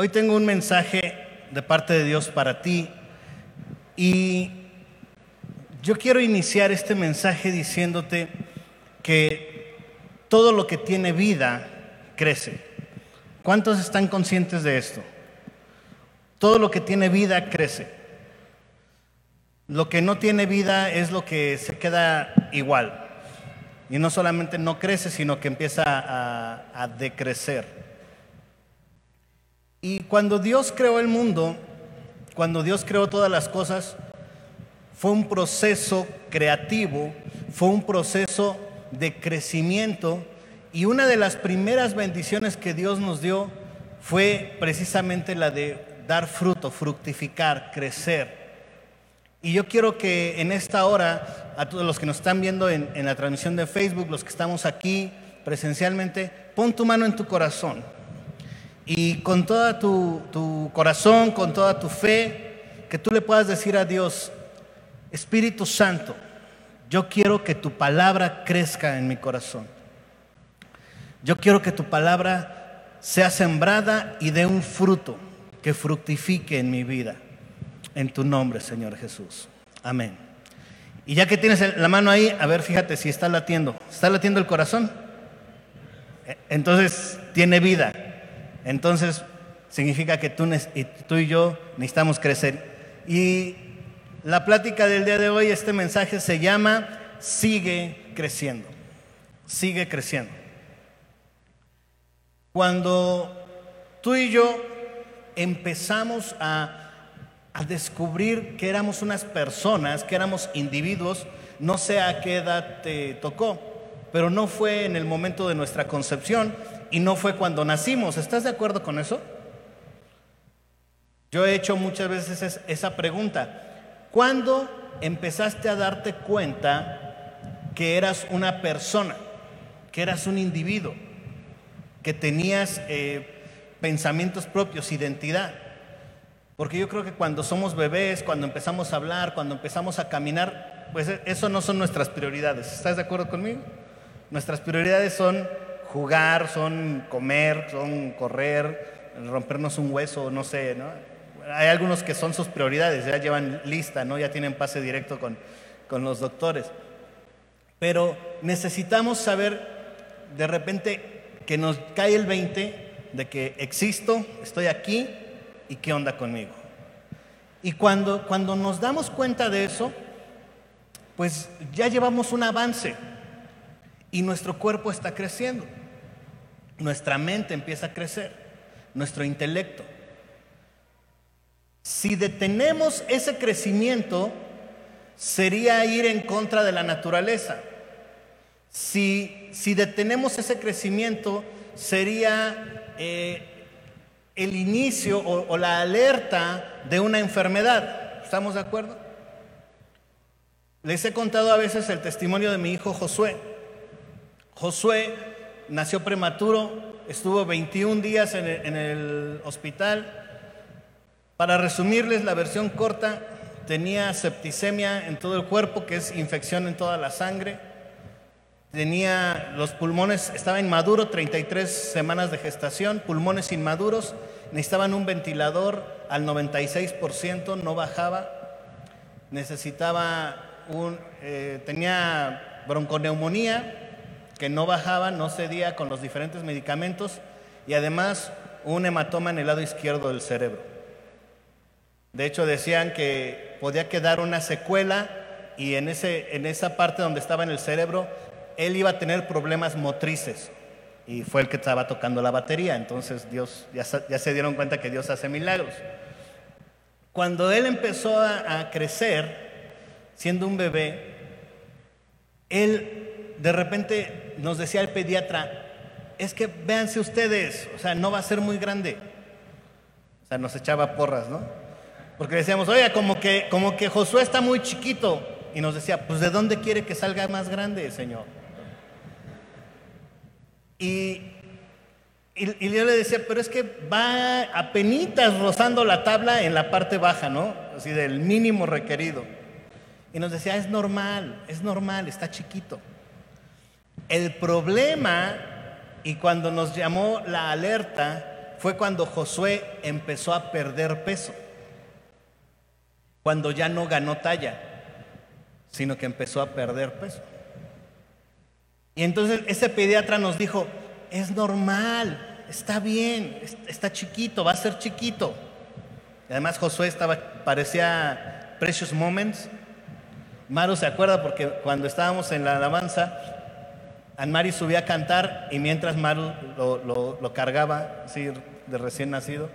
Hoy tengo un mensaje de parte de Dios para ti y yo quiero iniciar este mensaje diciéndote que todo lo que tiene vida crece. ¿Cuántos están conscientes de esto? Todo lo que tiene vida crece. Lo que no tiene vida es lo que se queda igual. Y no solamente no crece, sino que empieza a, decrecer. Y cuando Dios creó el mundo, cuando Dios creó todas las cosas, fue un proceso creativo, fue un proceso de crecimiento y una de las primeras bendiciones que Dios nos dio fue precisamente la de dar fruto, fructificar, crecer. Y yo quiero que en esta hora, a todos los que nos están viendo en, la transmisión de Facebook, los que estamos aquí presencialmente, pon tu mano en tu corazón y con todo tu, corazón, con toda tu fe, que tú le puedas decir a Dios, Espíritu Santo, yo quiero que tu palabra crezca en mi corazón. Yo quiero que tu palabra sea sembrada y dé un fruto que fructifique en mi vida. En tu nombre, Señor Jesús. Amén. Y ya que tienes la mano ahí, a ver, fíjate si está latiendo. ¿Está latiendo el corazón? E, entonces tiene vida. Entonces, significa que tú, y yo necesitamos crecer. Y la plática del día de hoy, este mensaje se llama Sigue creciendo. Sigue creciendo. Cuando tú y yo empezamos a, a descubrir que éramos unas personas, que éramos individuos, no sé a qué edad te tocó, pero no fue en el momento de nuestra concepción, y no fue cuando nacimos. ¿Estás de acuerdo con eso? Yo he hecho muchas veces esa pregunta. ¿Cuándo empezaste a darte cuenta que eras una persona, que eras un individuo, que tenías eh, pensamientos propios, identidad? Porque yo creo que cuando somos bebés, cuando empezamos a hablar, cuando empezamos a caminar, pues e, eso no son nuestras prioridades. ¿Estás de acuerdo conmigo? Nuestras prioridades son jugar, son comer, son correr, rompernos un hueso, no sé, ¿no? Hay algunos que son sus prioridades, ya llevan lista, ¿no? Ya tienen pase directo con, con los doctores. Pero necesitamos saber de repente que nos cae el 20 de que existo, estoy aquí y qué onda conmigo. Y cuando, cuando nos damos cuenta de eso, pues ya llevamos un avance y nuestro cuerpo está creciendo nuestra mente empieza a crecer, nuestro intelecto. Si detenemos ese crecimiento, sería ir en contra de la naturaleza. Si, si detenemos ese crecimiento, sería eh, el inicio o, o la alerta de una enfermedad. ¿Estamos de acuerdo? Les he contado a veces el testimonio de mi hijo Josué. Josué nació prematuro, estuvo 21 días en el, hospital. Para resumirles la versión corta, tenía septicemia en todo el cuerpo, que es infección en toda la sangre. Tenía los pulmones, estaba inmaduro, 33 semanas de gestación, pulmones inmaduros, necesitaban un ventilador al 96%, no bajaba. Necesitaba un, eh, tenía bronconeumonía, que no bajaba, no cedía con los diferentes medicamentos y además un hematoma en el lado izquierdo del cerebro. De hecho, decían que podía quedar una secuela y en, ese, en esa parte donde estaba en el cerebro, él iba a tener problemas motrices y fue el que estaba tocando la batería. Entonces Dios, ya, ya se dieron cuenta que Dios hace milagros. Cuando él empezó a, a crecer, siendo un bebé, él de repente nos decía el pediatra, es que véanse ustedes, o sea, no va a ser muy grande. O sea, nos echaba porras, ¿no? Porque decíamos, oye, como que, como que Josué está muy chiquito. Y nos decía, pues ¿de dónde quiere que salga más grande, Señor? Y, y, yo le decía, pero es que va a penitas rozando la tabla en la parte baja, ¿no? Así del mínimo requerido. Y nos decía, es normal, es normal, está chiquito. El problema, y cuando nos llamó la alerta, fue cuando Josué empezó a perder peso, cuando ya no ganó talla, sino que empezó a perder peso. Y entonces ese pediatra nos dijo, es normal, está bien, está chiquito, va a ser chiquito. además Josué estaba, parecía Precious Moments. Maru se acuerda porque cuando estábamos en la alabanza, Anmari subía a cantar y mientras Maru lo, cargaba, así de recién nacido.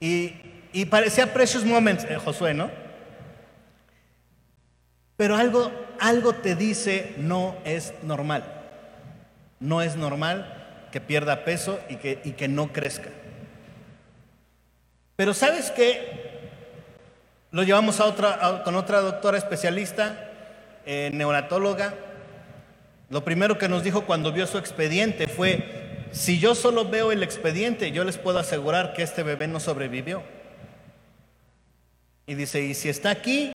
Y, parecía Precious Moments, eh, Josué, ¿no? Pero algo, algo te dice no es normal. No es normal que pierda peso y que, y que no crezca. Pero ¿sabes qué? Lo llevamos a otra, con otra doctora especialista, eh, neonatóloga, lo primero que nos dijo cuando vio su expediente fue, si yo solo veo el expediente, yo les puedo asegurar que este bebé no sobrevivió. Y dice, y si está aquí,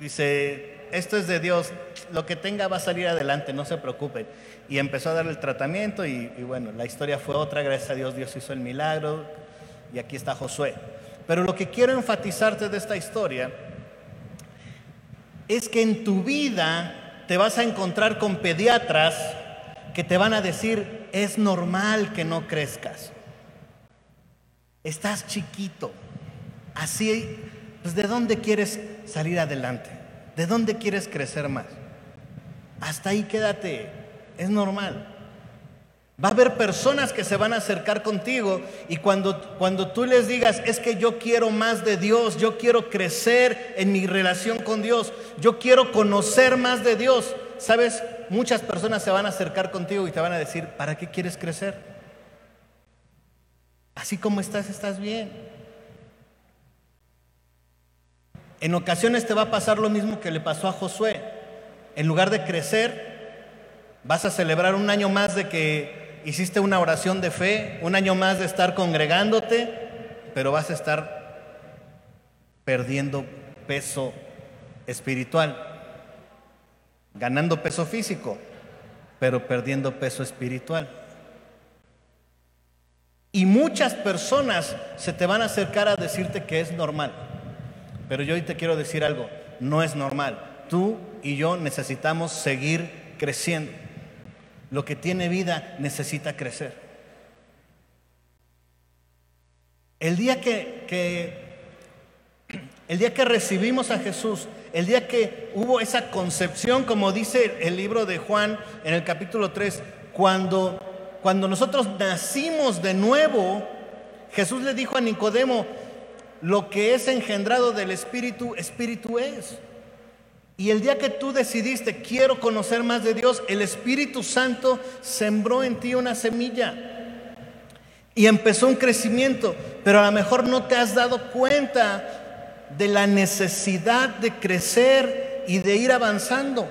dice, esto es de Dios, lo que tenga va a salir adelante, no se preocupen. Y empezó a darle el tratamiento y, y bueno, la historia fue otra, gracias a Dios Dios hizo el milagro y aquí está Josué. Pero lo que quiero enfatizarte de esta historia es que en tu vida te vas a encontrar con pediatras que te van a decir, es normal que no crezcas. Estás chiquito. Así, pues ¿de dónde quieres salir adelante? ¿De dónde quieres crecer más? Hasta ahí quédate. Es normal. Va a haber personas que se van a acercar contigo y cuando, cuando tú les digas, es que yo quiero más de Dios, yo quiero crecer en mi relación con Dios, yo quiero conocer más de Dios, sabes, muchas personas se van a acercar contigo y te van a decir, ¿para qué quieres crecer? Así como estás, estás bien. En ocasiones te va a pasar lo mismo que le pasó a Josué. En lugar de crecer, vas a celebrar un año más de que hiciste una oración de fe, un año más de estar congregándote, pero vas a estar perdiendo peso espiritual, ganando peso físico, pero perdiendo peso espiritual. Y muchas personas se te van a acercar a decirte que es normal. Pero yo hoy te quiero decir algo, no es normal. Tú y yo necesitamos seguir creciendo. Lo que tiene vida necesita crecer. El día que, el día que recibimos a Jesús, el día que hubo esa concepción, como dice el libro de Juan en el capítulo 3, cuando, cuando nosotros nacimos de nuevo, Jesús le dijo a Nicodemo, lo que es engendrado del Espíritu, Espíritu es. Y el día que tú decidiste, quiero conocer más de Dios, el Espíritu Santo sembró en ti una semilla. Y empezó un crecimiento, pero a lo mejor no te has dado cuenta de la necesidad de crecer y de ir avanzando.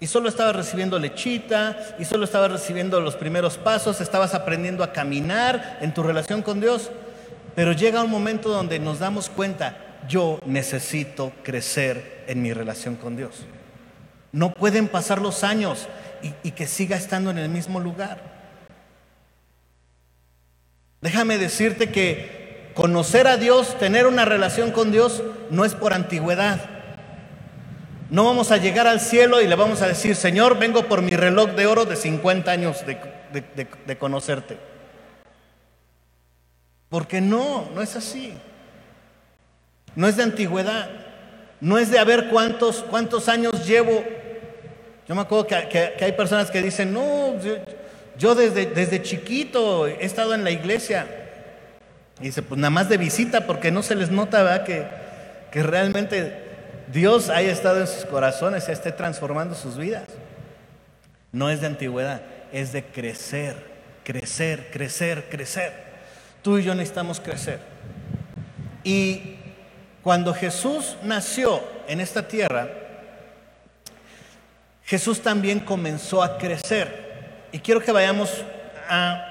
Y solo estabas recibiendo lechita, y solo estabas recibiendo los primeros pasos, estabas aprendiendo a caminar en tu relación con Dios. Pero llega un momento donde nos damos cuenta, yo necesito crecer en mi relación con Dios. No pueden pasar los años y, que siga estando en el mismo lugar. Déjame decirte que conocer a Dios, tener una relación con Dios, no es por antigüedad. No vamos a llegar al cielo y le vamos a decir, Señor, vengo por mi reloj de oro de 50 años de conocerte. Porque no, no es así. No es de antigüedad. No es de a ver cuántos, cuántos años llevo. Yo me acuerdo que, hay personas que dicen, no, yo, desde, desde chiquito he estado en la iglesia. Y dice, pues nada más de visita, porque no se les nota ¿verdad? Que, que realmente Dios haya estado en sus corazones y esté transformando sus vidas. No es de antigüedad, es de crecer, crecer, crecer, crecer. Tú y yo necesitamos crecer. Y cuando Jesús nació en esta tierra, Jesús también comenzó a crecer. Y quiero que vayamos a...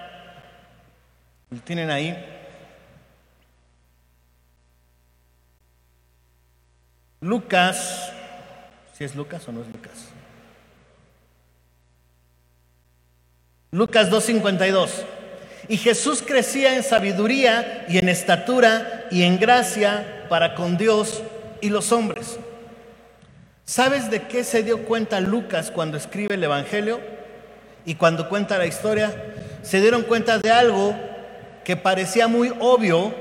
¿Lo tienen ahí? Lucas, si es Lucas o no es Lucas. Lucas 2.52. Y Jesús crecía en sabiduría y en estatura y en gracia para con Dios y los hombres. ¿Sabes de qué se dio cuenta Lucas cuando escribe el Evangelio y cuando cuenta la historia? Se dieron cuenta de algo que parecía muy obvio,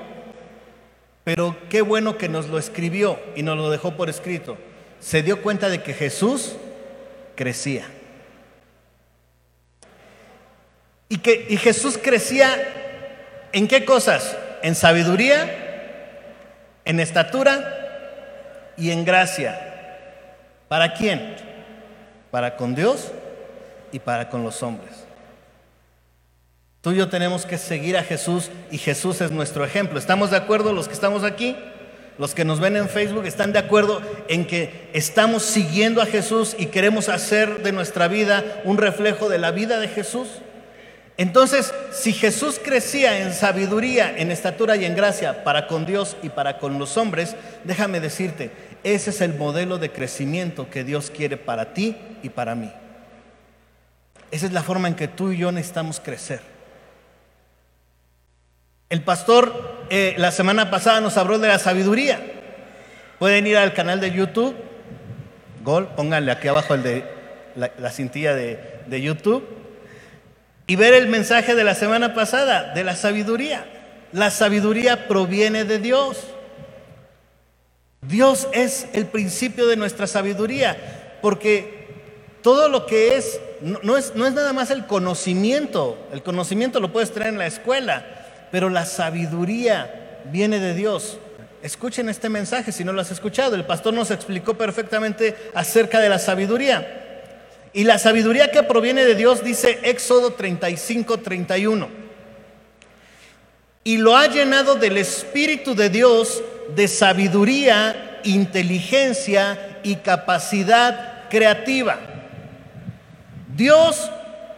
pero qué bueno que nos lo escribió y nos lo dejó por escrito. Se dio cuenta de que Jesús crecía. Y que y Jesús crecía en qué cosas? En sabiduría, en estatura y en gracia. ¿Para quién? Para con Dios y para con los hombres. Tú y yo tenemos que seguir a Jesús y Jesús es nuestro ejemplo. ¿Estamos de acuerdo los que estamos aquí? Los que nos ven en Facebook están de acuerdo en que estamos siguiendo a Jesús y queremos hacer de nuestra vida un reflejo de la vida de Jesús. Entonces, si Jesús crecía en sabiduría, en estatura y en gracia para con Dios y para con los hombres, déjame decirte, ese es el modelo de crecimiento que Dios quiere para ti y para mí. Esa es la forma en que tú y yo necesitamos crecer. El pastor eh, la semana pasada nos habló de la sabiduría. Pueden ir al canal de YouTube, Gol, pónganle aquí abajo la, cintilla de YouTube, y ver el mensaje de la semana pasada, de la sabiduría. La sabiduría proviene de Dios. Dios es el principio de nuestra sabiduría, porque todo lo que es no, es, no es nada más el conocimiento, el conocimiento lo puedes traer en la escuela, pero la sabiduría viene de Dios. Escuchen este mensaje si no lo has escuchado. El pastor nos explicó perfectamente acerca de la sabiduría. Y la sabiduría que proviene de Dios dice Éxodo 35, 31. Y lo ha llenado del Espíritu de Dios de sabiduría, inteligencia y capacidad creativa. Dios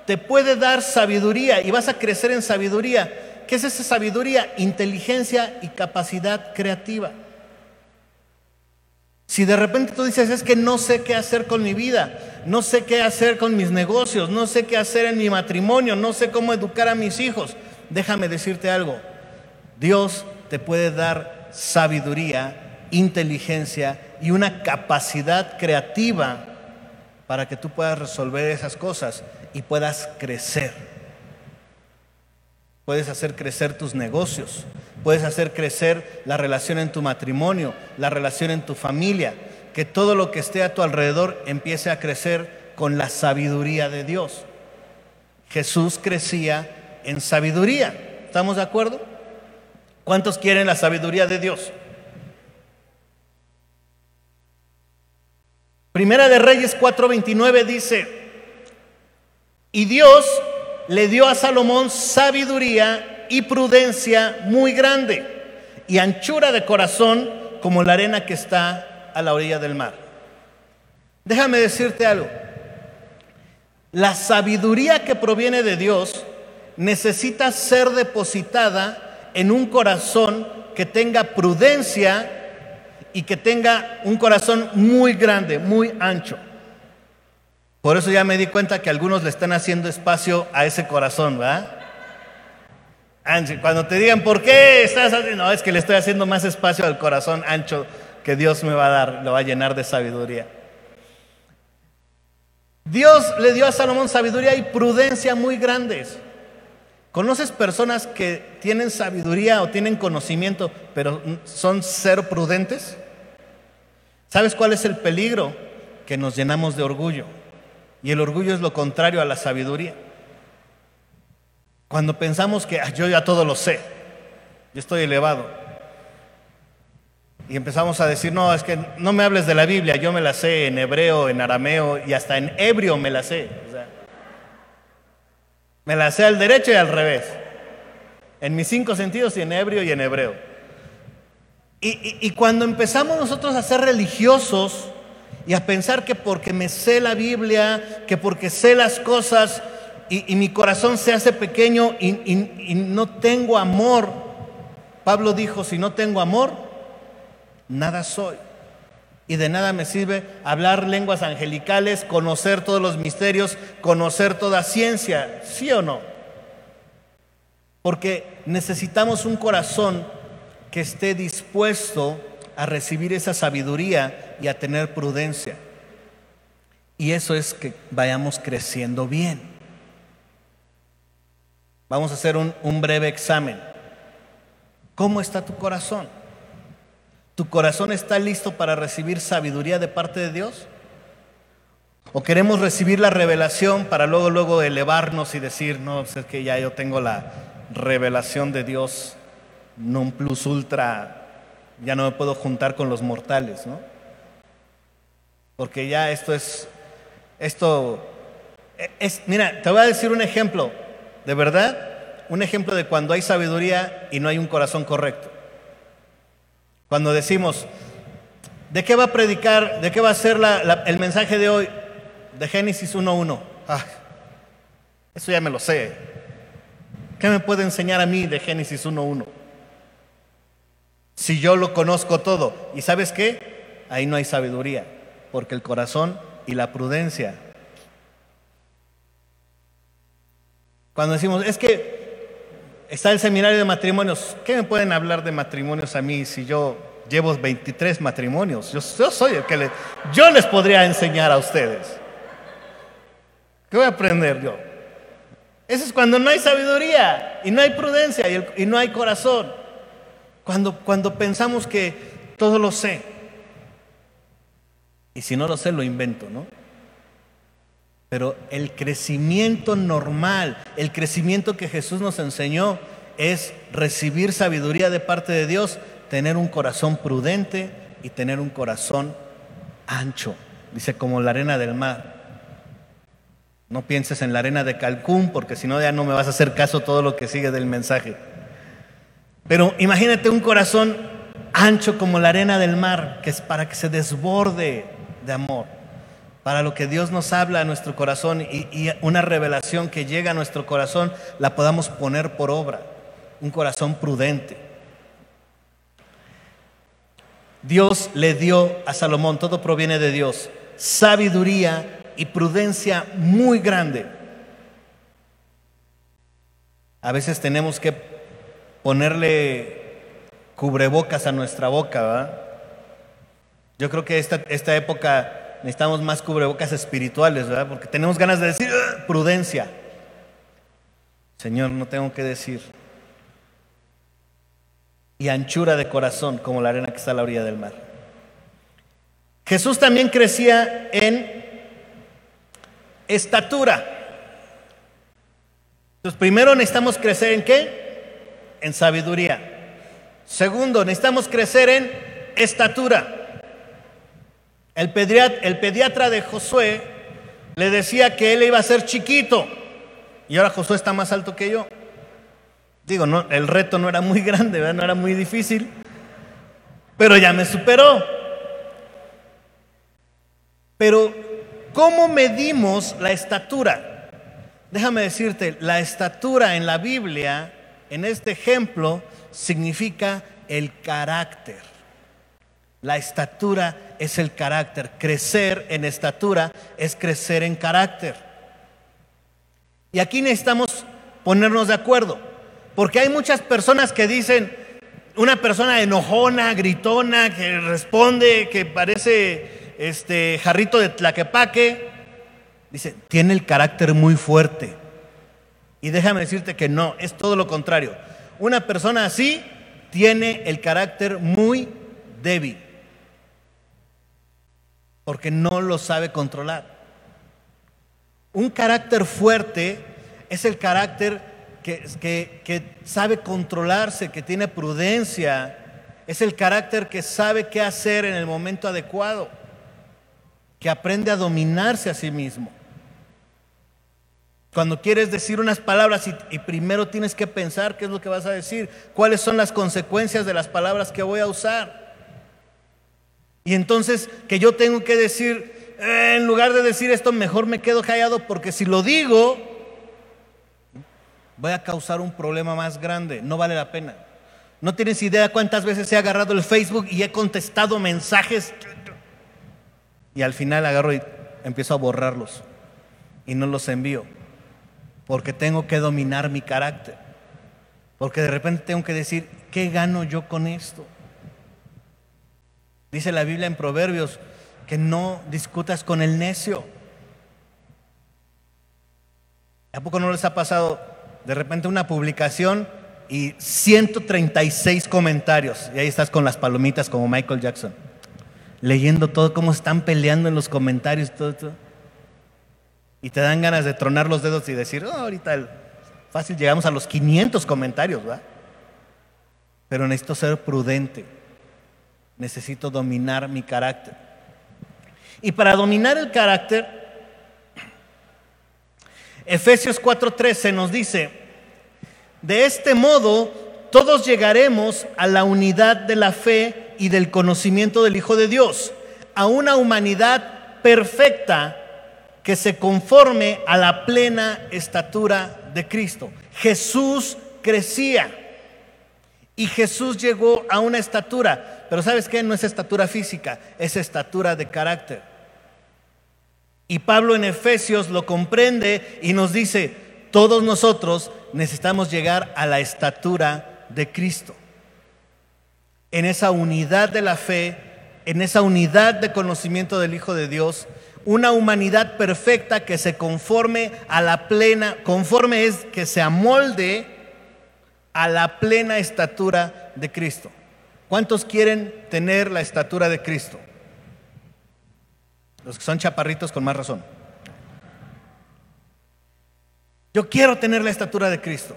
te puede dar sabiduría y vas a crecer en sabiduría. ¿Qué es esa sabiduría? Inteligencia y capacidad creativa. Si de repente tú dices, es que no sé qué hacer con mi vida, no sé qué hacer con mis negocios, no sé qué hacer en mi matrimonio, no sé cómo educar a mis hijos, déjame decirte algo. Dios te puede dar sabiduría, inteligencia y una capacidad creativa para que tú puedas resolver esas cosas y puedas crecer. Puedes hacer crecer tus negocios, puedes hacer crecer la relación en tu matrimonio, la relación en tu familia, que todo lo que esté a tu alrededor empiece a crecer con la sabiduría de Dios. Jesús crecía en sabiduría. ¿Estamos de acuerdo? ¿Cuántos quieren la sabiduría de Dios? Primera de Reyes 4:29 dice, y Dios le dio a Salomón sabiduría y prudencia muy grande y anchura de corazón como la arena que está a la orilla del mar. Déjame decirte algo. La sabiduría que proviene de Dios necesita ser depositada en un corazón que tenga prudencia y que tenga un corazón muy grande, muy ancho. Por eso ya me di cuenta que algunos le están haciendo espacio a ese corazón, ¿verdad? Cuando te digan, ¿por qué estás haciendo? No, es que le estoy haciendo más espacio al corazón ancho que Dios me va a dar, lo va a llenar de sabiduría. Dios le dio a Salomón sabiduría y prudencia muy grandes. ¿Conoces personas que tienen sabiduría o tienen conocimiento, pero son cero prudentes? ¿Sabes cuál es el peligro? Que nos llenamos de orgullo. Y el orgullo es lo contrario a la sabiduría. Cuando pensamos que yo ya todo lo sé, yo estoy elevado. Y empezamos a decir, no, es que no me hables de la Biblia, yo me la sé en hebreo, en arameo y hasta en ebrio me la sé. Me la sé al derecho y al revés. En mis cinco sentidos y en ebrio y en hebreo. Y, cuando empezamos nosotros a ser religiosos y a pensar que porque me sé la Biblia, que porque sé las cosas y, mi corazón se hace pequeño y no tengo amor, Pablo dijo, si no tengo amor, nada soy y de nada me sirve hablar lenguas angelicales, conocer todos los misterios, conocer toda ciencia, ¿sí o no? Porque necesitamos un corazón que esté dispuesto a recibir esa sabiduría y a tener prudencia. Y eso es que vayamos creciendo bien. Vamos a hacer un, un breve examen. ¿Cómo está tu corazón? ¿Tu corazón está listo para recibir sabiduría de parte de Dios? ¿O queremos recibir la revelación para luego, luego elevarnos y decir, no, pues es que ya yo tengo la revelación de Dios non plus ultra, ya no me puedo juntar con los mortales, ¿no? Porque ya esto es, esto es, mira, te voy a decir un ejemplo, de verdad, un ejemplo de cuando hay sabiduría y no hay un corazón correcto. Cuando decimos, ¿de qué va a predicar, de qué va a ser el mensaje de hoy? De Génesis 1.1. Ah, eso ya me lo sé. ¿Qué me puede enseñar a mí de Génesis 1.1? Si yo lo conozco todo. ¿Y sabes qué? Ahí no hay sabiduría, porque el corazón y la prudencia. Cuando decimos, es que está el seminario de matrimonios, ¿qué me pueden hablar de matrimonios a mí si yo llevo 23 matrimonios? Yo, soy el que les, yo les podría enseñar a ustedes. ¿Qué voy a aprender yo? Eso es cuando no hay sabiduría y no hay prudencia y, y no hay corazón. Cuando, cuando pensamos que todo lo sé. Y si no lo sé, lo invento, ¿no? Pero el crecimiento normal, el crecimiento que Jesús nos enseñó es recibir sabiduría de parte de Dios, tener un corazón prudente y tener un corazón ancho, dice como la arena del mar. No pienses en la arena de Calcún porque si no ya no me vas a hacer caso todo lo que sigue del mensaje. Pero imagínate un corazón ancho como la arena del mar, que es para que se desborde de amor, para lo que Dios nos habla a nuestro corazón y, una revelación que llega a nuestro corazón la podamos poner por obra. Un corazón prudente. Dios le dio a Salomón, todo proviene de Dios, sabiduría y prudencia muy grande. A veces tenemos que ponerle cubrebocas a nuestra boca, ¿verdad? Yo creo que esta, esta época necesitamos más cubrebocas espirituales, ¿verdad? Porque tenemos ganas de decir prudencia. Señor, no tengo que decir. Y anchura de corazón como la arena que está a la orilla del mar. Jesús también crecía en estatura. Entonces, primero necesitamos crecer en qué? En sabiduría. Segundo, necesitamos crecer en estatura. El pediatra, de Josué le decía que él iba a ser chiquito y ahora Josué está más alto que yo. Digo, no, el reto no era muy grande, no era muy difícil, pero ya me superó. Pero ¿Cómo medimos la estatura? Déjame decirte, la estatura en la Biblia, en este ejemplo, significa el carácter. La estatura es el carácter. Crecer en estatura es crecer en carácter. Y aquí necesitamos ponernos de acuerdo, porque hay muchas personas que dicen, una persona enojona, gritona, que responde, que parece este jarrito de tlaquepaque, dice, tiene el carácter muy fuerte. Y déjame decirte que no, es todo lo contrario. Una persona así tiene el carácter muy débil, porque no lo sabe controlar. Un carácter fuerte es el carácter que, que, que, sabe controlarse, que tiene prudencia, es el carácter que sabe qué hacer en el momento adecuado que aprende a dominarse a sí mismo. Cuando quieres decir unas palabras y, primero tienes que pensar qué es lo que vas a decir, cuáles son las consecuencias de las palabras que voy a usar. Y entonces que yo tengo que decir, eh, en lugar de decir esto, mejor me quedo callado porque si lo digo, voy a causar un problema más grande, no vale la pena. No tienes idea cuántas veces he agarrado el Facebook y he contestado mensajes y al final agarro y empiezo a borrarlos y no los envío, porque tengo que dominar mi carácter. Porque de repente tengo que decir, ¿qué gano yo con esto? Dice la Biblia en Proverbios que no discutas con el necio. ¿A poco no les ha pasado de repente una publicación y 136 comentarios? Y ahí estás con las palomitas como Michael Jackson, leyendo todo cómo están peleando en los comentarios, todo, todo. Y te dan ganas de tronar los dedos y decir, oh, ahorita fácil llegamos a los 500 comentarios, ¿va? Pero necesito ser prudente, necesito dominar mi carácter. Y para dominar el carácter, Efesios 4:13 nos dice, de este modo todos llegaremos a la unidad de la fe y del conocimiento del Hijo de Dios, a una humanidad perfecta que se conforme a la plena estatura de Cristo. Jesús crecía y Jesús llegó a una estatura, pero ¿sabes qué? No es estatura física, es estatura de carácter. Y Pablo en Efesios lo comprende y nos dice, todos nosotros necesitamos llegar a la estatura de Cristo. En esa unidad de la fe, en esa unidad de conocimiento del Hijo de Dios, una humanidad perfecta que se conforme a la plena, conforme es que se amolde a la plena estatura de Cristo. ¿Cuántos quieren tener la estatura de Cristo? Los que son chaparritos con más razón. Yo quiero tener la estatura de Cristo.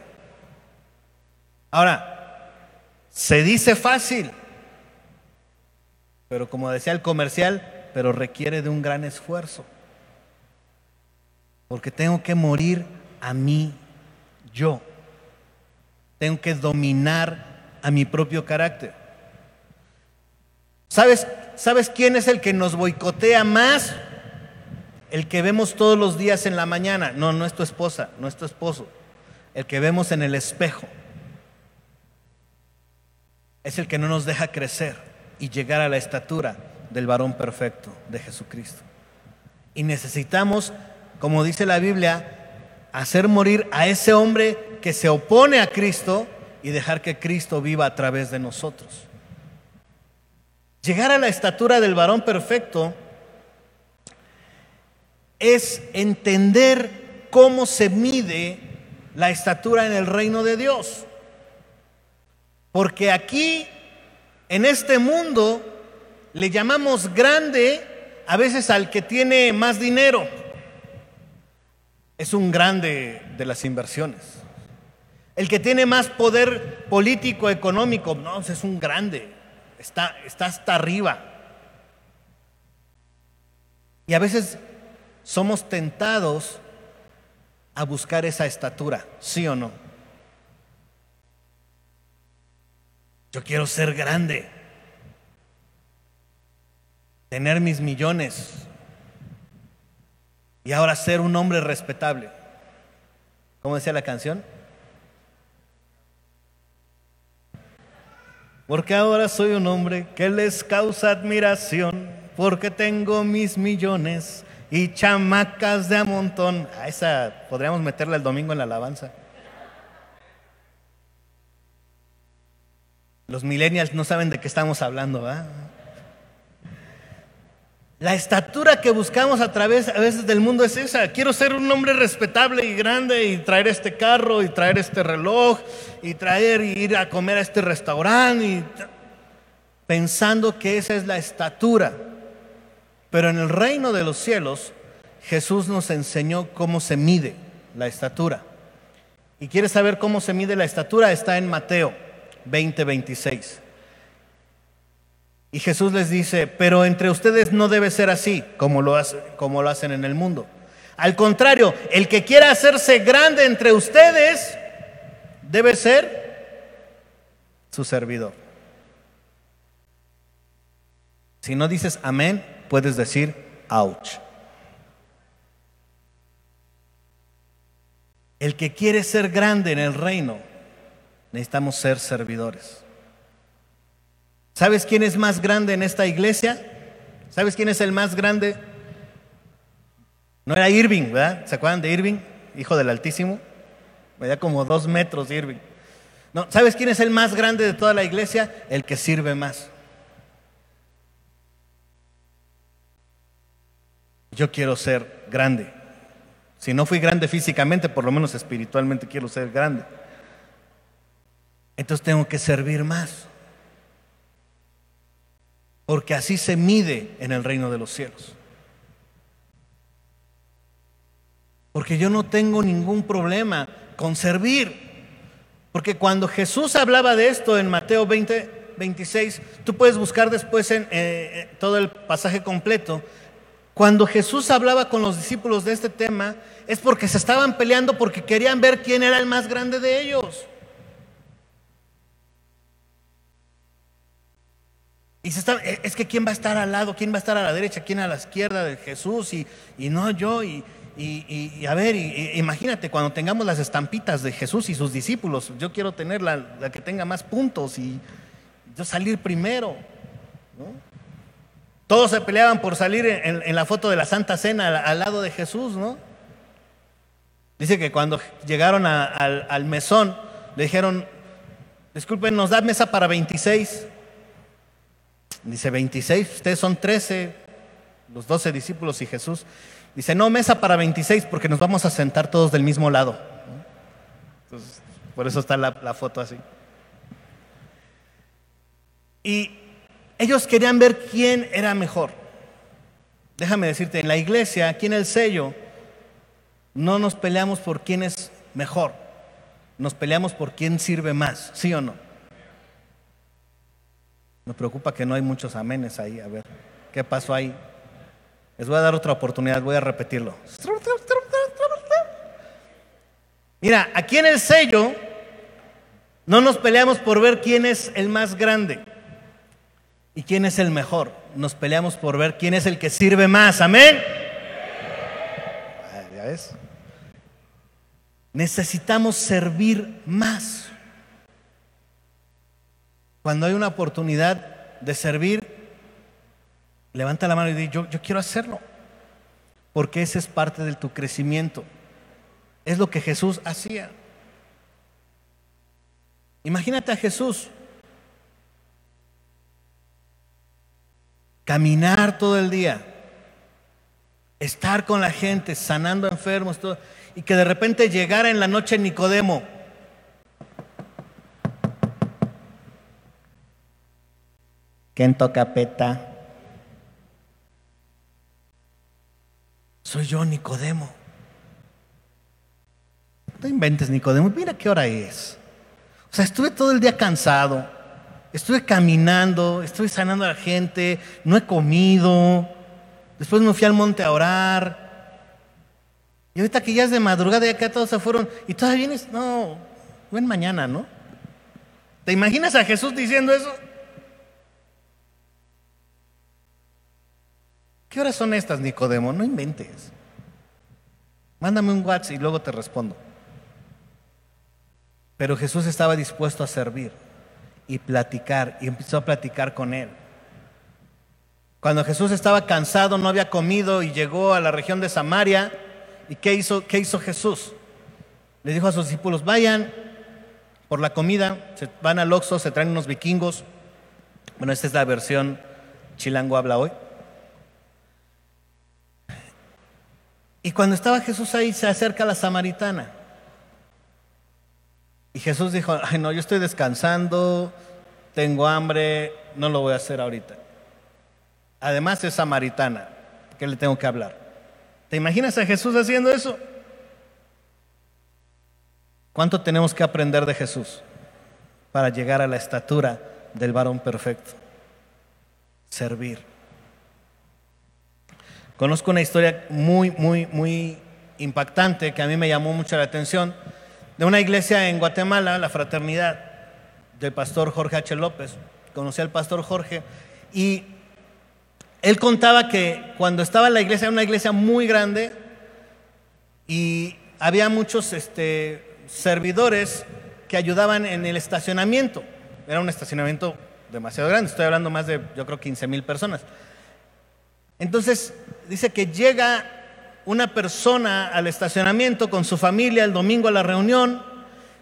Ahora, se dice fácil, pero como decía el comercial, pero requiere de un gran esfuerzo. Porque tengo que morir a mí yo. Tengo que dominar a mi propio carácter. ¿Sabes, ¿Sabes quién es el que nos boicotea más? El que vemos todos los días en la mañana. No, no es tu esposa, no es tu esposo. El que vemos en el espejo. Es el que no nos deja crecer y llegar a la estatura del varón perfecto de Jesucristo. Y necesitamos, como dice la Biblia, hacer morir a ese hombre que se opone a Cristo y dejar que Cristo viva a través de nosotros. Llegar a la estatura del varón perfecto es entender cómo se mide la estatura en el reino de Dios. Porque aquí, en este mundo, le llamamos grande a veces al que tiene más dinero. Es un grande de las inversiones. El que tiene más poder político, económico, no, es un grande está, está hasta arriba. Y a veces somos tentados a buscar esa estatura, ¿sí o no? Yo quiero ser grande, tener mis millones y ahora ser un hombre respetable. ¿Cómo decía la canción? Porque ahora soy un hombre que les causa admiración, porque tengo mis millones y chamacas de a montón. A esa podríamos meterla el domingo en la alabanza. Los millennials no saben de qué estamos hablando, ¿verdad? La estatura que buscamos a través a veces del mundo es esa. Quiero ser un hombre respetable y grande y traer este carro y traer este reloj y traer y ir a comer a este restaurante pensando que esa es la estatura. Pero en el reino de los cielos Jesús nos enseñó cómo se mide la estatura. ¿Y quieres saber cómo se mide la estatura? Está en Mateo 20, 26. Y Jesús les dice, pero entre ustedes no debe ser así como lo, como lo hacen en el mundo. Al contrario, el que quiera hacerse grande entre ustedes debe ser su servidor. Si no dices amén, puedes decir ouch. El que quiere ser grande en el reino, necesitamos ser servidores. ¿Sabes quién es más grande en esta iglesia? ¿Sabes quién es el más grande? No era Irving, ¿verdad? ¿Se acuerdan de Irving? Hijo del Altísimo. Medía como dos metros Irving. No, ¿sabes quién es el más grande de toda la iglesia? El que sirve más. Yo quiero ser grande. Si no fui grande físicamente, por lo menos espiritualmente quiero ser grande. Entonces tengo que servir más. Porque así se mide en el reino de los cielos. Porque yo no tengo ningún problema con servir. Porque cuando Jesús hablaba de esto en Mateo 20, 26, tú puedes buscar después en eh, eh, todo el pasaje completo. Cuando Jesús hablaba con los discípulos de este tema, es porque se estaban peleando porque querían ver quién era el más grande de ellos. Y se está, eh, es que quién va a estar al lado, quién va a estar a la derecha, quién a la izquierda de Jesús y, no yo. Y, a ver, imagínate cuando tengamos las estampitas de Jesús y sus discípulos, yo quiero tener la, que tenga más puntos y yo salir primero. Todos se peleaban por salir en, la foto de la Santa Cena al, lado de Jesús, ¿no? Dice que cuando llegaron al, al mesón, le dijeron, disculpen, nos da mesa para 26. Dice 26, ustedes son 13, los 12 discípulos y Jesús. Dice, no, mesa para 26 porque nos vamos a sentar todos del mismo lado. Entonces, por eso está la, la foto así. Y ellos querían ver quién era mejor. Déjame decirte, en la iglesia, aquí en el sello, no nos peleamos por quién es mejor. Nos peleamos por quién sirve más, ¿sí o no? Me preocupa que no hay muchos amenes ahí. A ver, ¿qué pasó ahí? Les voy a dar otra oportunidad, voy a repetirlo. Mira, aquí en el sello no nos peleamos por ver quién es el más grande y quién es el mejor. Nos peleamos por ver quién es el que sirve más. Amén. Ah, ¿Ya ves? Necesitamos servir más. Cuando hay una oportunidad de servir, Levanta la mano y di, yo, yo quiero hacerlo. Porque ese es parte de tu crecimiento. Es lo que Jesús hacía. Imagínate a Jesús caminar todo el día, estar con la gente, sanando enfermos, y que de repente llegara en la noche Nicodemo. ¿Quién toca peta? Soy yo, Nicodemo. No inventes, Nicodemo. Mira qué hora es. O sea, estuve todo el día cansado. Estuve caminando, estuve sanando a la gente, no he comido. Después me fui al monte a orar. Y ahorita que ya es de madrugada, ya que todos se fueron. Y todavía vienes, no, ven mañana, ¿no? ¿Te imaginas a Jesús diciendo eso? ¿Qué horas son estas, Nicodemo? No inventes. Mándame un WhatsApp y luego te respondo. Pero Jesús estaba dispuesto a servir y platicar y empezó a platicar con él. Cuando Jesús estaba cansado, no había comido y llegó a la región de Samaria, ¿y qué hizo, qué hizo Jesús? Le dijo a sus discípulos, vayan por la comida, se van al Oxxo, se traen unos vikingos. Bueno, esta es la versión chilango habla hoy. Y cuando estaba Jesús ahí, se acerca la samaritana. Y Jesús dijo, ay no, yo estoy descansando, tengo hambre, no lo voy a hacer ahorita. Además es samaritana, ¿qué le tengo que hablar? ¿Te imaginas a Jesús haciendo eso? ¿Cuánto tenemos que aprender de Jesús para llegar a la estatura del varón perfecto? Servir. Conozco una historia muy, muy, muy impactante que a mí me llamó mucho la atención de una iglesia en Guatemala, la fraternidad del pastor Jorge H. López. Conocí al pastor Jorge y él contaba que cuando estaba en la iglesia, era una iglesia muy grande y había muchos este, servidores que ayudaban en el estacionamiento. Era un estacionamiento demasiado grande, estoy hablando más de, yo creo, 15 mil personas. Entonces dice que llega una persona al estacionamiento con su familia el domingo a la reunión,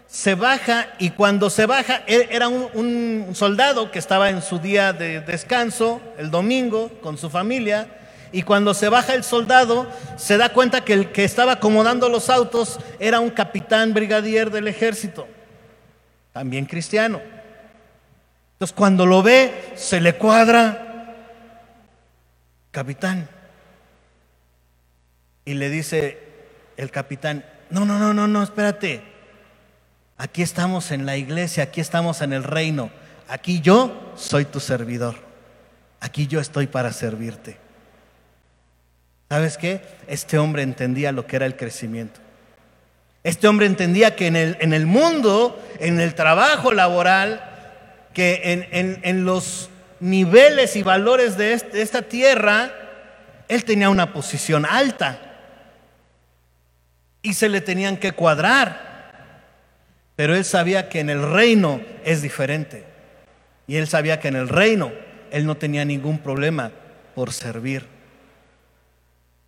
se baja y cuando se baja, era un, un, soldado que estaba en su día de descanso, el domingo, con su familia, y cuando se baja el soldado, se da cuenta que el que estaba acomodando los autos era un capitán brigadier del ejército, también cristiano. Entonces cuando lo ve, se le cuadra, capitán. Y le dice el capitán, no, no, no, no, no, espérate. Aquí estamos en la iglesia, aquí estamos en el reino. Aquí yo soy tu servidor. Aquí yo estoy para servirte. ¿Sabes qué? Este hombre entendía lo que era el crecimiento. Este hombre entendía que en el, en el mundo, en el trabajo laboral, que en, los niveles y valores de, este, esta tierra, él tenía una posición alta y se le tenían que cuadrar. Pero él sabía que en el reino es diferente. Y él sabía que en el reino él no tenía ningún problema por servir.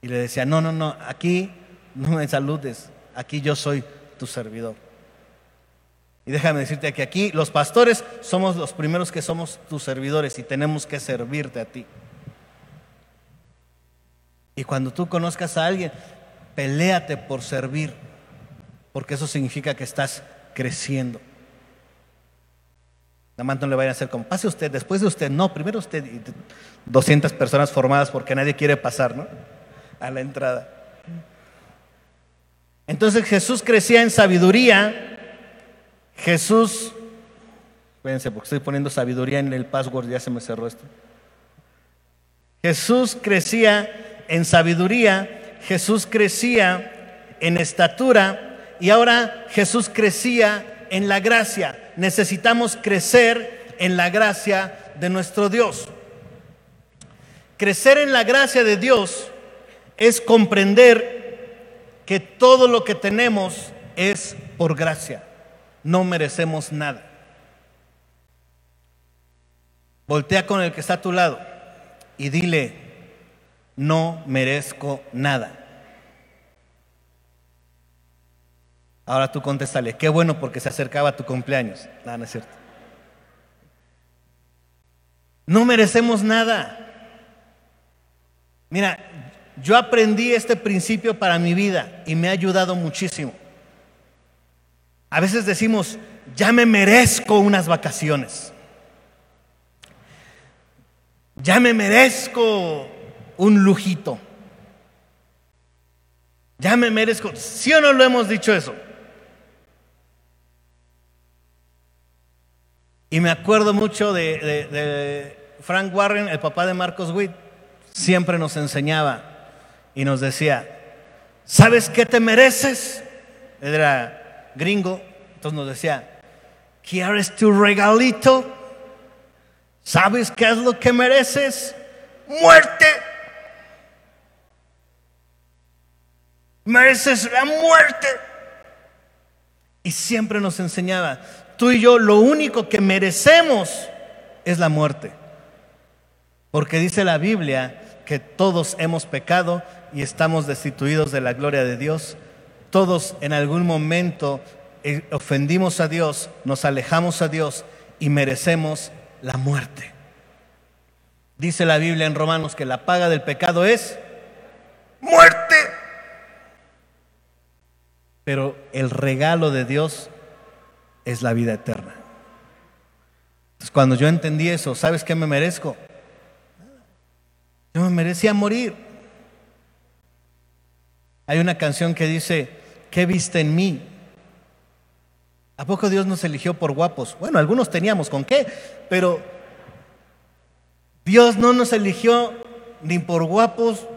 Y le decía, no, no, no, aquí no me saludes, aquí yo soy tu servidor. Y déjame decirte que aquí los pastores somos los primeros que somos tus servidores y tenemos que servirte a ti. Y cuando tú conozcas a alguien, peléate por servir, porque eso significa que estás creciendo. Nada más no le vayan a hacer como, pase usted, después de usted, no, primero usted y 200 personas formadas porque nadie quiere pasar, ¿no? a la entrada. Entonces Jesús crecía en sabiduría. Jesús, espérense porque estoy poniendo sabiduría en el password, ya se me cerró esto. Jesús crecía en sabiduría, Jesús crecía en estatura y ahora Jesús crecía en la gracia. Necesitamos crecer en la gracia de nuestro Dios. Crecer en la gracia de Dios es comprender que todo lo que tenemos es por gracia. No merecemos nada. Voltea con el que está a tu lado y dile, no merezco nada. Ahora tú contéstale, qué bueno porque se acercaba tu cumpleaños. No, no es cierto. No merecemos nada. Mira, yo aprendí este principio para mi vida y me ha ayudado muchísimo. A veces decimos, ya me merezco unas vacaciones. Ya me merezco un lujito. Ya me merezco. ¿Sí o no lo hemos dicho eso? Y me acuerdo mucho de, de Frank Warren, el papá de Marcos Witt. Siempre nos enseñaba, y nos decía, ¿sabes qué te mereces? Era gringo, entonces nos decía, ¿quieres tu regalito? ¿Sabes qué es lo que mereces? Muerte. Mereces la muerte. Y siempre nos enseñaba, tú y yo lo único que merecemos es la muerte. Porque dice la Biblia que todos hemos pecado y estamos destituidos de la gloria de Dios. Todos en algún momento eh, ofendimos a Dios, nos alejamos a Dios y merecemos la muerte. Dice la Biblia en Romanos que la paga del pecado es muerte. Pero el regalo de Dios es la vida eterna. Entonces, cuando yo entendí eso, ¿sabes qué me merezco? Yo me merecía morir. Hay una canción que dice, ¿qué viste en mí? ¿A poco Dios nos eligió por guapos? Bueno, algunos teníamos con qué, pero Dios no nos eligió ni por guapos,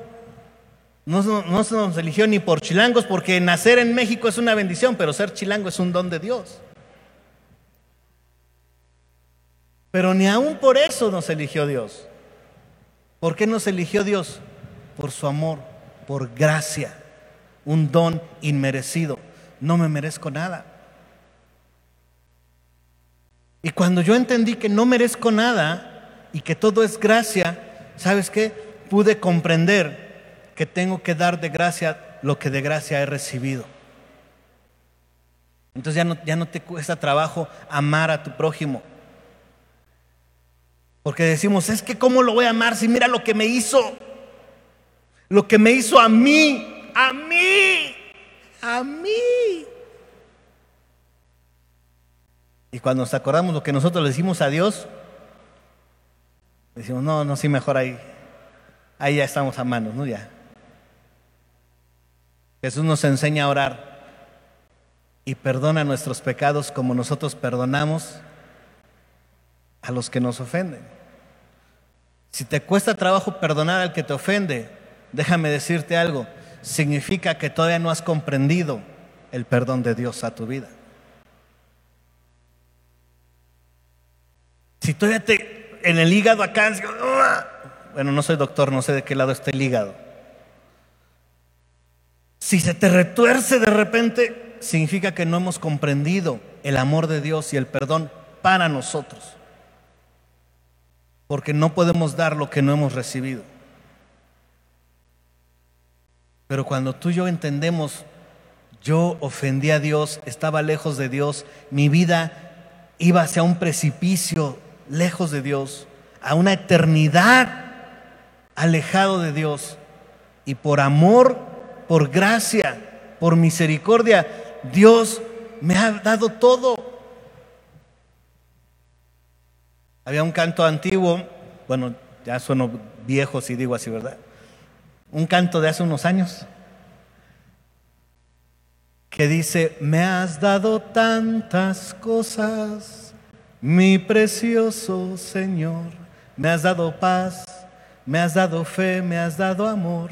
no, no, nos eligió ni por chilangos, porque nacer en México es una bendición, pero ser chilango es un don de Dios. Pero ni aún por eso nos eligió Dios. ¿Por qué nos eligió Dios? Por su amor, por gracia un don inmerecido. No me merezco nada. Y cuando yo entendí que no merezco nada y que todo es gracia, ¿sabes qué? Pude comprender que tengo que dar de gracia lo que de gracia he recibido. Entonces ya no, ya no te cuesta trabajo amar a tu prójimo. Porque decimos, es que ¿cómo lo voy a amar si mira lo que me hizo? Lo que me hizo a mí, a mí, a mí. Y cuando nos acordamos lo que nosotros le decimos a Dios, decimos, no, no, sí, mejor ahí. Ahí ya estamos a manos, ¿no? Ya. Jesús nos enseña a orar y perdona nuestros pecados como nosotros perdonamos a los que nos ofenden. Si te cuesta trabajo perdonar al que te ofende, déjame decirte algo, significa que todavía no has comprendido el perdón de Dios a tu vida. Si todavía te en el hígado acá, bueno, no soy doctor, no sé de qué lado está el hígado. Si se te retuerce de repente, significa que no hemos comprendido el amor de Dios y el perdón para nosotros. Porque no podemos dar lo que no hemos recibido. Pero cuando tú y yo entendemos, yo ofendí a Dios, estaba lejos de Dios, mi vida iba hacia un precipicio lejos de Dios, a una eternidad alejado de Dios. Y por amor, por gracia, por misericordia, Dios me ha dado todo. Había un canto antiguo, bueno, ya sueno viejo si digo así, ¿verdad? Un canto de hace unos años que dice, me has dado tantas cosas, mi precioso Señor, me has dado paz, me has dado fe, me has dado amor,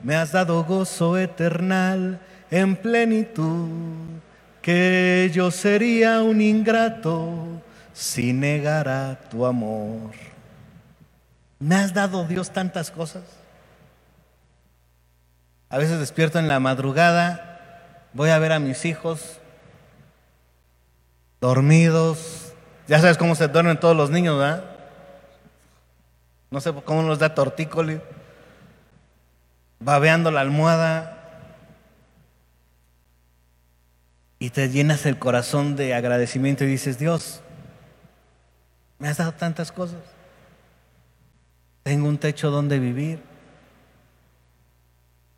me has dado gozo eternal en plenitud, que yo sería un ingrato si negara tu amor. ¿Me has dado Dios tantas cosas? A veces despierto en la madrugada, voy a ver a mis hijos dormidos. Ya sabes cómo se duermen todos los niños, ¿verdad? No sé cómo nos da tortícoli, babeando la almohada, y te llenas el corazón de agradecimiento y dices, Dios, me has dado tantas cosas. Tengo un techo donde vivir.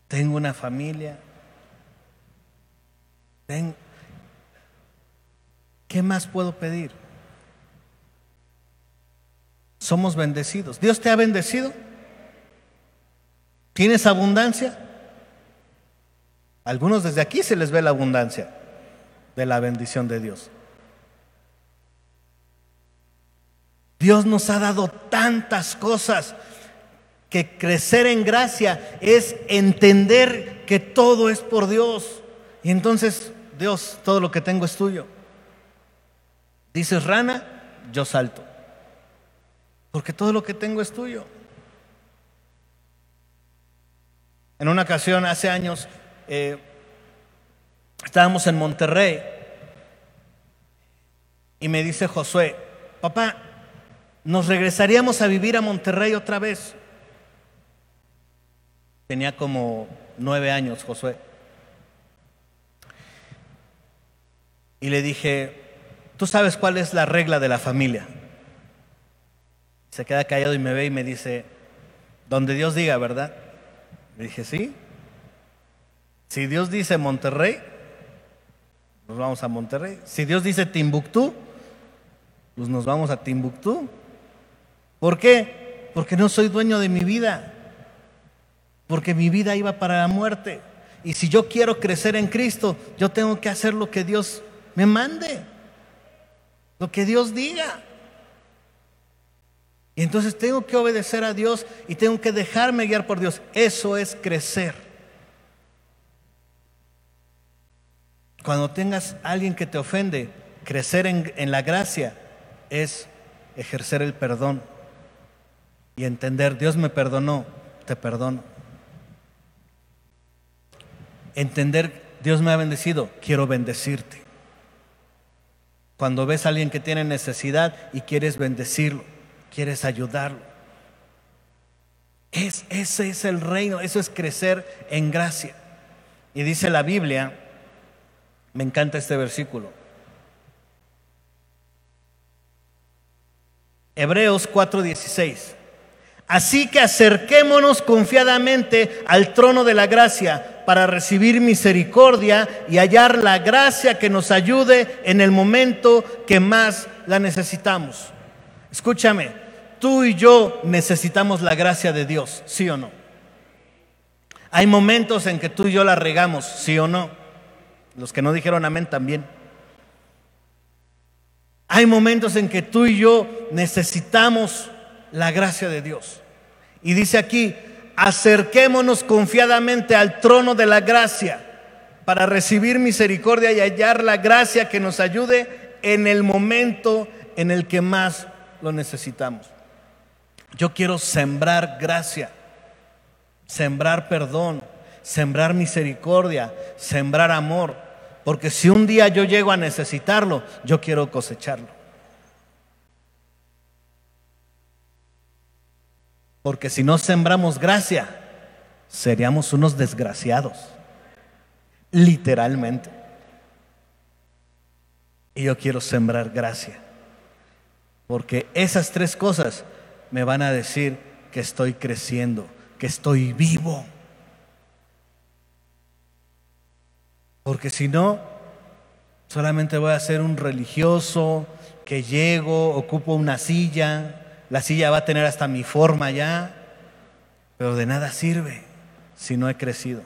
Tengo una familia. ¿Qué más puedo pedir? Somos bendecidos. ¿Dios te ha bendecido? ¿Tienes abundancia? algunos desde aquí se les ve la abundancia de la bendición de Dios. Dios nos ha dado tantas cosas que crecer en gracia es entender que todo es por Dios. Y entonces, Dios, todo lo que tengo es tuyo. Dices rana, yo salto. Porque todo lo que tengo es tuyo. En una ocasión, hace años, eh, estábamos en Monterrey y me dice Josué, papá, nos regresaríamos a vivir a Monterrey otra vez. Tenía como nueve años Josué. Y le dije, ¿tú sabes cuál es la regla de la familia? Se queda callado y me ve y me dice, donde Dios diga, ¿verdad? Le dije, sí. Si Dios dice Monterrey, nos vamos a Monterrey. Si Dios dice Timbuktu, pues nos vamos a Timbuktu. ¿Por qué? Porque no soy dueño de mi vida. Porque mi vida iba para la muerte. Y si yo quiero crecer en Cristo, yo tengo que hacer lo que Dios me mande. Lo que Dios diga. Y entonces tengo que obedecer a Dios y tengo que dejarme guiar por Dios. Eso es crecer. Cuando tengas a alguien que te ofende, crecer en, en la gracia es ejercer el perdón y entender, Dios me perdonó, te perdono. Entender, Dios me ha bendecido, quiero bendecirte. Cuando ves a alguien que tiene necesidad y quieres bendecirlo, quieres ayudarlo. Es, ese es el reino, eso es crecer en gracia. Y dice la Biblia Me encanta este versículo. Hebreos 4:16. Así que acerquémonos confiadamente al trono de la gracia para recibir misericordia y hallar la gracia que nos ayude en el momento que más la necesitamos. Escúchame, tú y yo necesitamos la gracia de Dios, ¿sí o no? Hay momentos en que tú y yo la regamos, ¿sí o no? Los que no dijeron amén también. Hay momentos en que tú y yo necesitamos la gracia de Dios. Y dice aquí, acerquémonos confiadamente al trono de la gracia para recibir misericordia y hallar la gracia que nos ayude en el momento en el que más lo necesitamos. Yo quiero sembrar gracia, sembrar perdón, sembrar misericordia, sembrar amor, porque si un día yo llego a necesitarlo, yo quiero cosecharlo. Porque si no sembramos gracia, seríamos unos desgraciados. Literalmente. Y yo quiero sembrar gracia. Porque esas tres cosas me van a decir que estoy creciendo, que estoy vivo. Porque si no, solamente voy a ser un religioso que llego, ocupo una silla, la silla va a tener hasta mi forma ya, pero de nada sirve si no he crecido.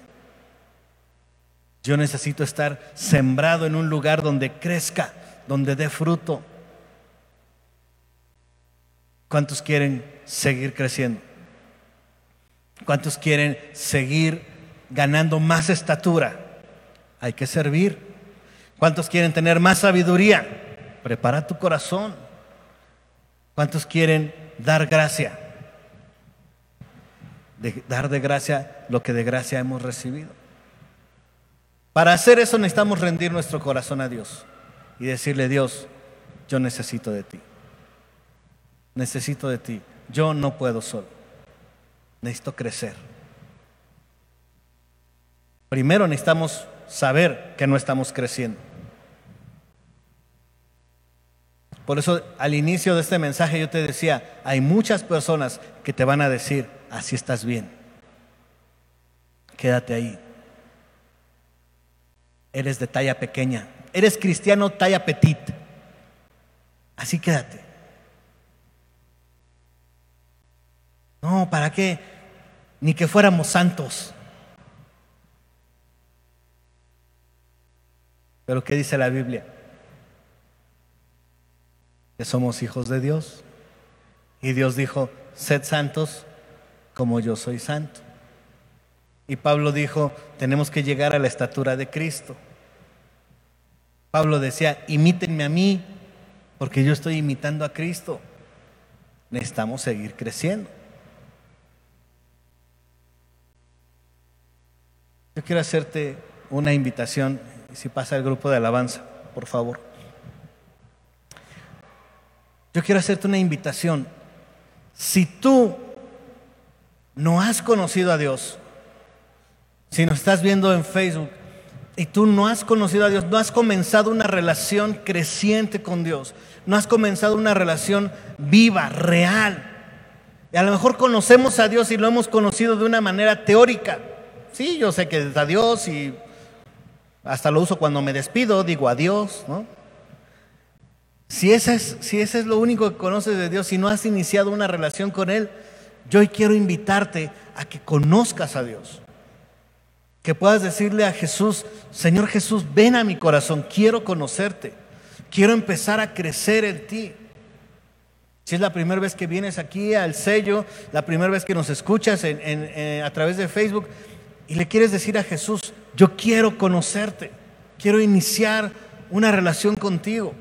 Yo necesito estar sembrado en un lugar donde crezca, donde dé fruto. ¿Cuántos quieren seguir creciendo? ¿Cuántos quieren seguir ganando más estatura? Hay que servir. ¿Cuántos quieren tener más sabiduría? Prepara tu corazón. ¿Cuántos quieren dar gracia? dar de gracia lo que de gracia hemos recibido. Para hacer eso necesitamos rendir nuestro corazón a Dios y decirle, Dios, yo necesito de ti. Necesito de ti. Yo no puedo solo. Necesito crecer. Primero necesitamos saber que no estamos creciendo. Por eso al inicio de este mensaje yo te decía, hay muchas personas que te van a decir, así estás bien. Quédate ahí. Eres de talla pequeña. Eres cristiano talla petit. Así quédate. No, ¿para qué? Ni que fuéramos santos. Pero ¿qué dice la Biblia? Que somos hijos de Dios. Y Dios dijo, sed santos como yo soy santo. Y Pablo dijo, tenemos que llegar a la estatura de Cristo. Pablo decía, imítenme a mí, porque yo estoy imitando a Cristo. Necesitamos seguir creciendo. Yo quiero hacerte una invitación, si pasa el grupo de alabanza, por favor. Yo quiero hacerte una invitación. Si tú no has conocido a Dios, si nos estás viendo en Facebook y tú no has conocido a Dios, no has comenzado una relación creciente con Dios, no has comenzado una relación viva, real. Y a lo mejor conocemos a Dios y lo hemos conocido de una manera teórica. Sí, yo sé que es a Dios y hasta lo uso cuando me despido, digo adiós, ¿no? Si ese, es, si ese es lo único que conoces de Dios, si no has iniciado una relación con Él, yo hoy quiero invitarte a que conozcas a Dios. Que puedas decirle a Jesús, Señor Jesús, ven a mi corazón, quiero conocerte, quiero empezar a crecer en ti. Si es la primera vez que vienes aquí al sello, la primera vez que nos escuchas eh, a través de Facebook y le quieres decir a Jesús, yo quiero conocerte, quiero iniciar una relación contigo.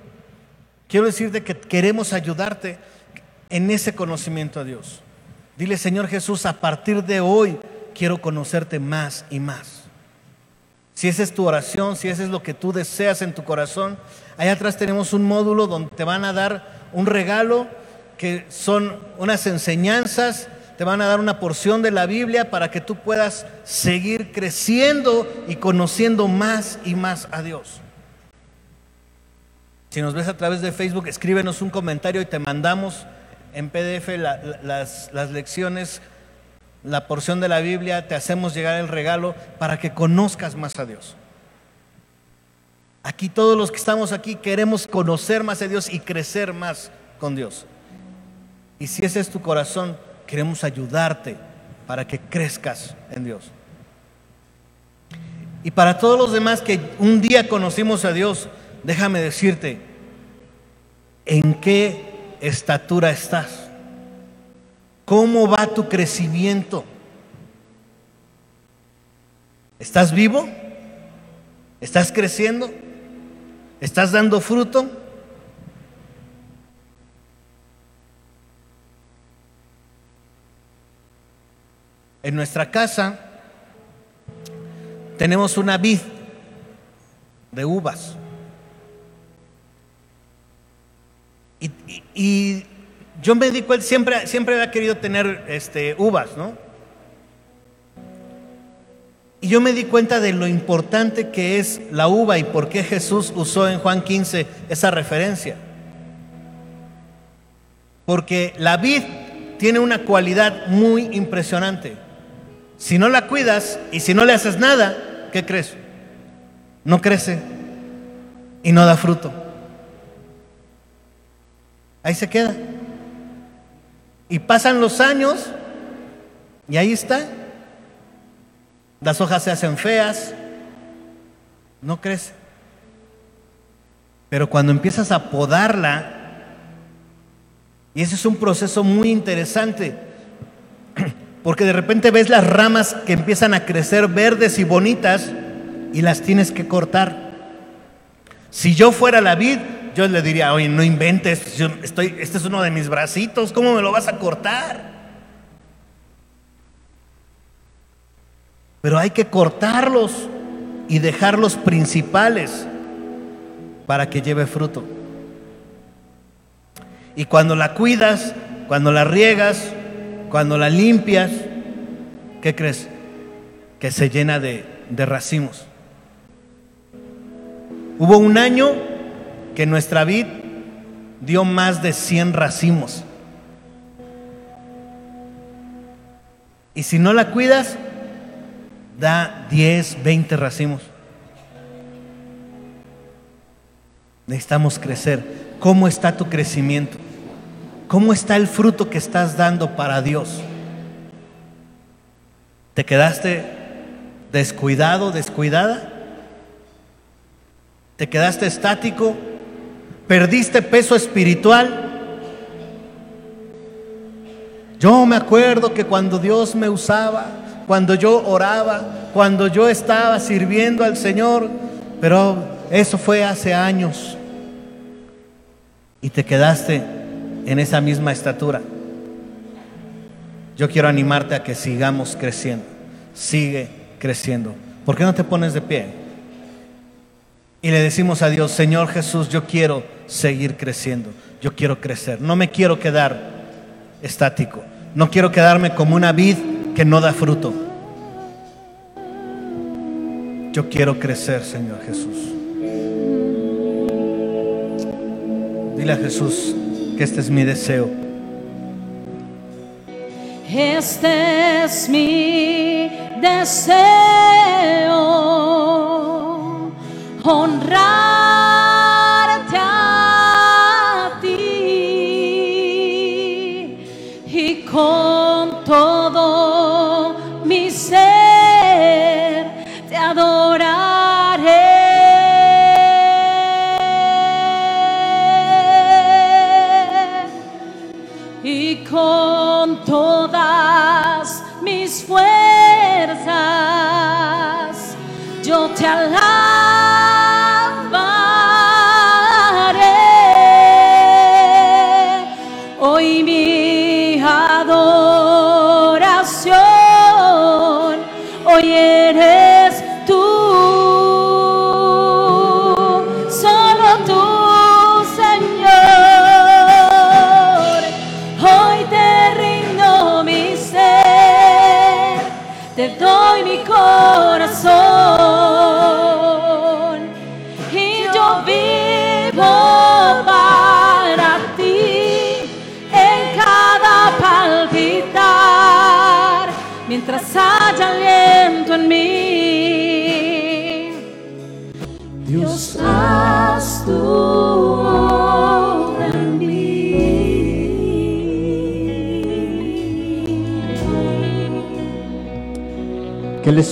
Quiero decirte que queremos ayudarte en ese conocimiento a Dios. Dile, Señor Jesús, a partir de hoy quiero conocerte más y más. Si esa es tu oración, si ese es lo que tú deseas en tu corazón, allá atrás tenemos un módulo donde te van a dar un regalo que son unas enseñanzas, te van a dar una porción de la Biblia para que tú puedas seguir creciendo y conociendo más y más a Dios. Si nos ves a través de Facebook, escríbenos un comentario y te mandamos en PDF las, las lecciones, la porción de la Biblia, te hacemos llegar el regalo para que conozcas más a Dios. Aquí todos los que estamos aquí queremos conocer más a Dios y crecer más con Dios. Y si ese es tu corazón, queremos ayudarte para que crezcas en Dios. Y para todos los demás que un día conocimos a Dios, déjame decirte, ¿en qué estatura estás? ¿Cómo va tu crecimiento? ¿Estás vivo? ¿Estás creciendo? ¿Estás dando fruto? En nuestra casa tenemos una vid de uvas. Y, yo me di cuenta, siempre, siempre había querido tener este, uvas, ¿no? Y yo me di cuenta de lo importante que es la uva y por qué Jesús usó en Juan 15 esa referencia. Porque la vid tiene una cualidad muy impresionante. Si no la cuidas y si no le haces nada, ¿qué crees? No crece y no da fruto. Ahí se queda. Y pasan los años y ahí está. Las hojas se hacen feas, no crece. Pero cuando empiezas a podarla, y ese es un proceso muy interesante, porque de repente ves las ramas que empiezan a crecer verdes y bonitas y las tienes que cortar. Si yo fuera la vid, yo le diría, oye, no inventes, estoy, este es uno de mis bracitos, ¿cómo me lo vas a cortar? Pero hay que cortarlos y dejarlos principales para que lleve fruto. Y cuando la cuidas, cuando la riegas, cuando la limpias, ¿qué crees? Que se llena de racimos. Hubo un año que nuestra vid dio más de 100 racimos. Y si no la cuidas, da 10, 20 racimos. Necesitamos crecer. ¿Cómo está tu crecimiento? ¿Cómo está el fruto que estás dando para Dios? ¿Te quedaste descuidado, descuidada? ¿Te quedaste estático? ¿Perdiste peso espiritual? Yo me acuerdo que cuando Dios me usaba, cuando yo oraba, cuando yo estaba sirviendo al Señor, pero eso fue hace años. Y te quedaste en esa misma estatura. Yo quiero animarte a que sigamos creciendo. Sigue creciendo. ¿Por qué no te pones de pie? Y le decimos a Dios, Señor Jesús, yo quiero seguir creciendo, yo quiero crecer, no me quiero quedar estático, no quiero quedarme como una vid que no da fruto. Yo quiero crecer, Señor Jesús. Dile a Jesús que este es mi deseo. Este es mi deseo, honrar.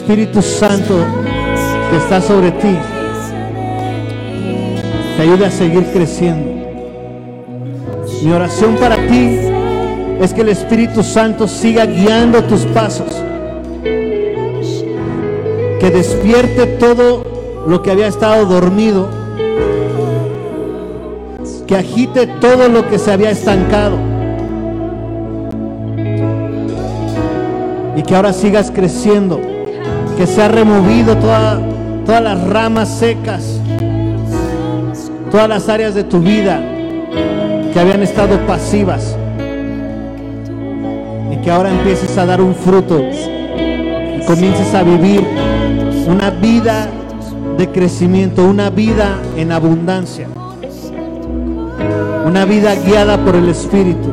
Espíritu Santo que está sobre ti te ayude a seguir creciendo. Mi oración para ti es que el Espíritu Santo siga guiando tus pasos. Que despierte todo lo que había estado dormido. Que agite todo lo que se había estancado. Y que ahora sigas creciendo. Que se ha removido toda, todas las ramas secas. Todas las áreas de tu vida que habían estado pasivas que ahora empieces a dar un fruto y comiences a vivir una vida de crecimiento, una vida en abundancia, una vida guiada por el Espíritu.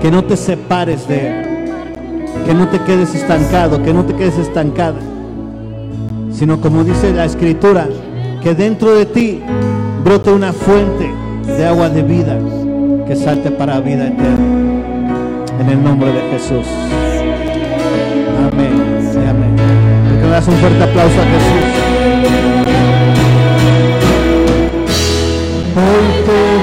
Que no te separes de Él, que no te quedes estancado, que no te quedes estancada, sino como dice la Escritura, que dentro de ti brote una fuente de agua de vida que salte para vida eterna en el nombre de Jesús. Amén. Sí, amén. Que das un fuerte aplauso a Jesús. Hoy te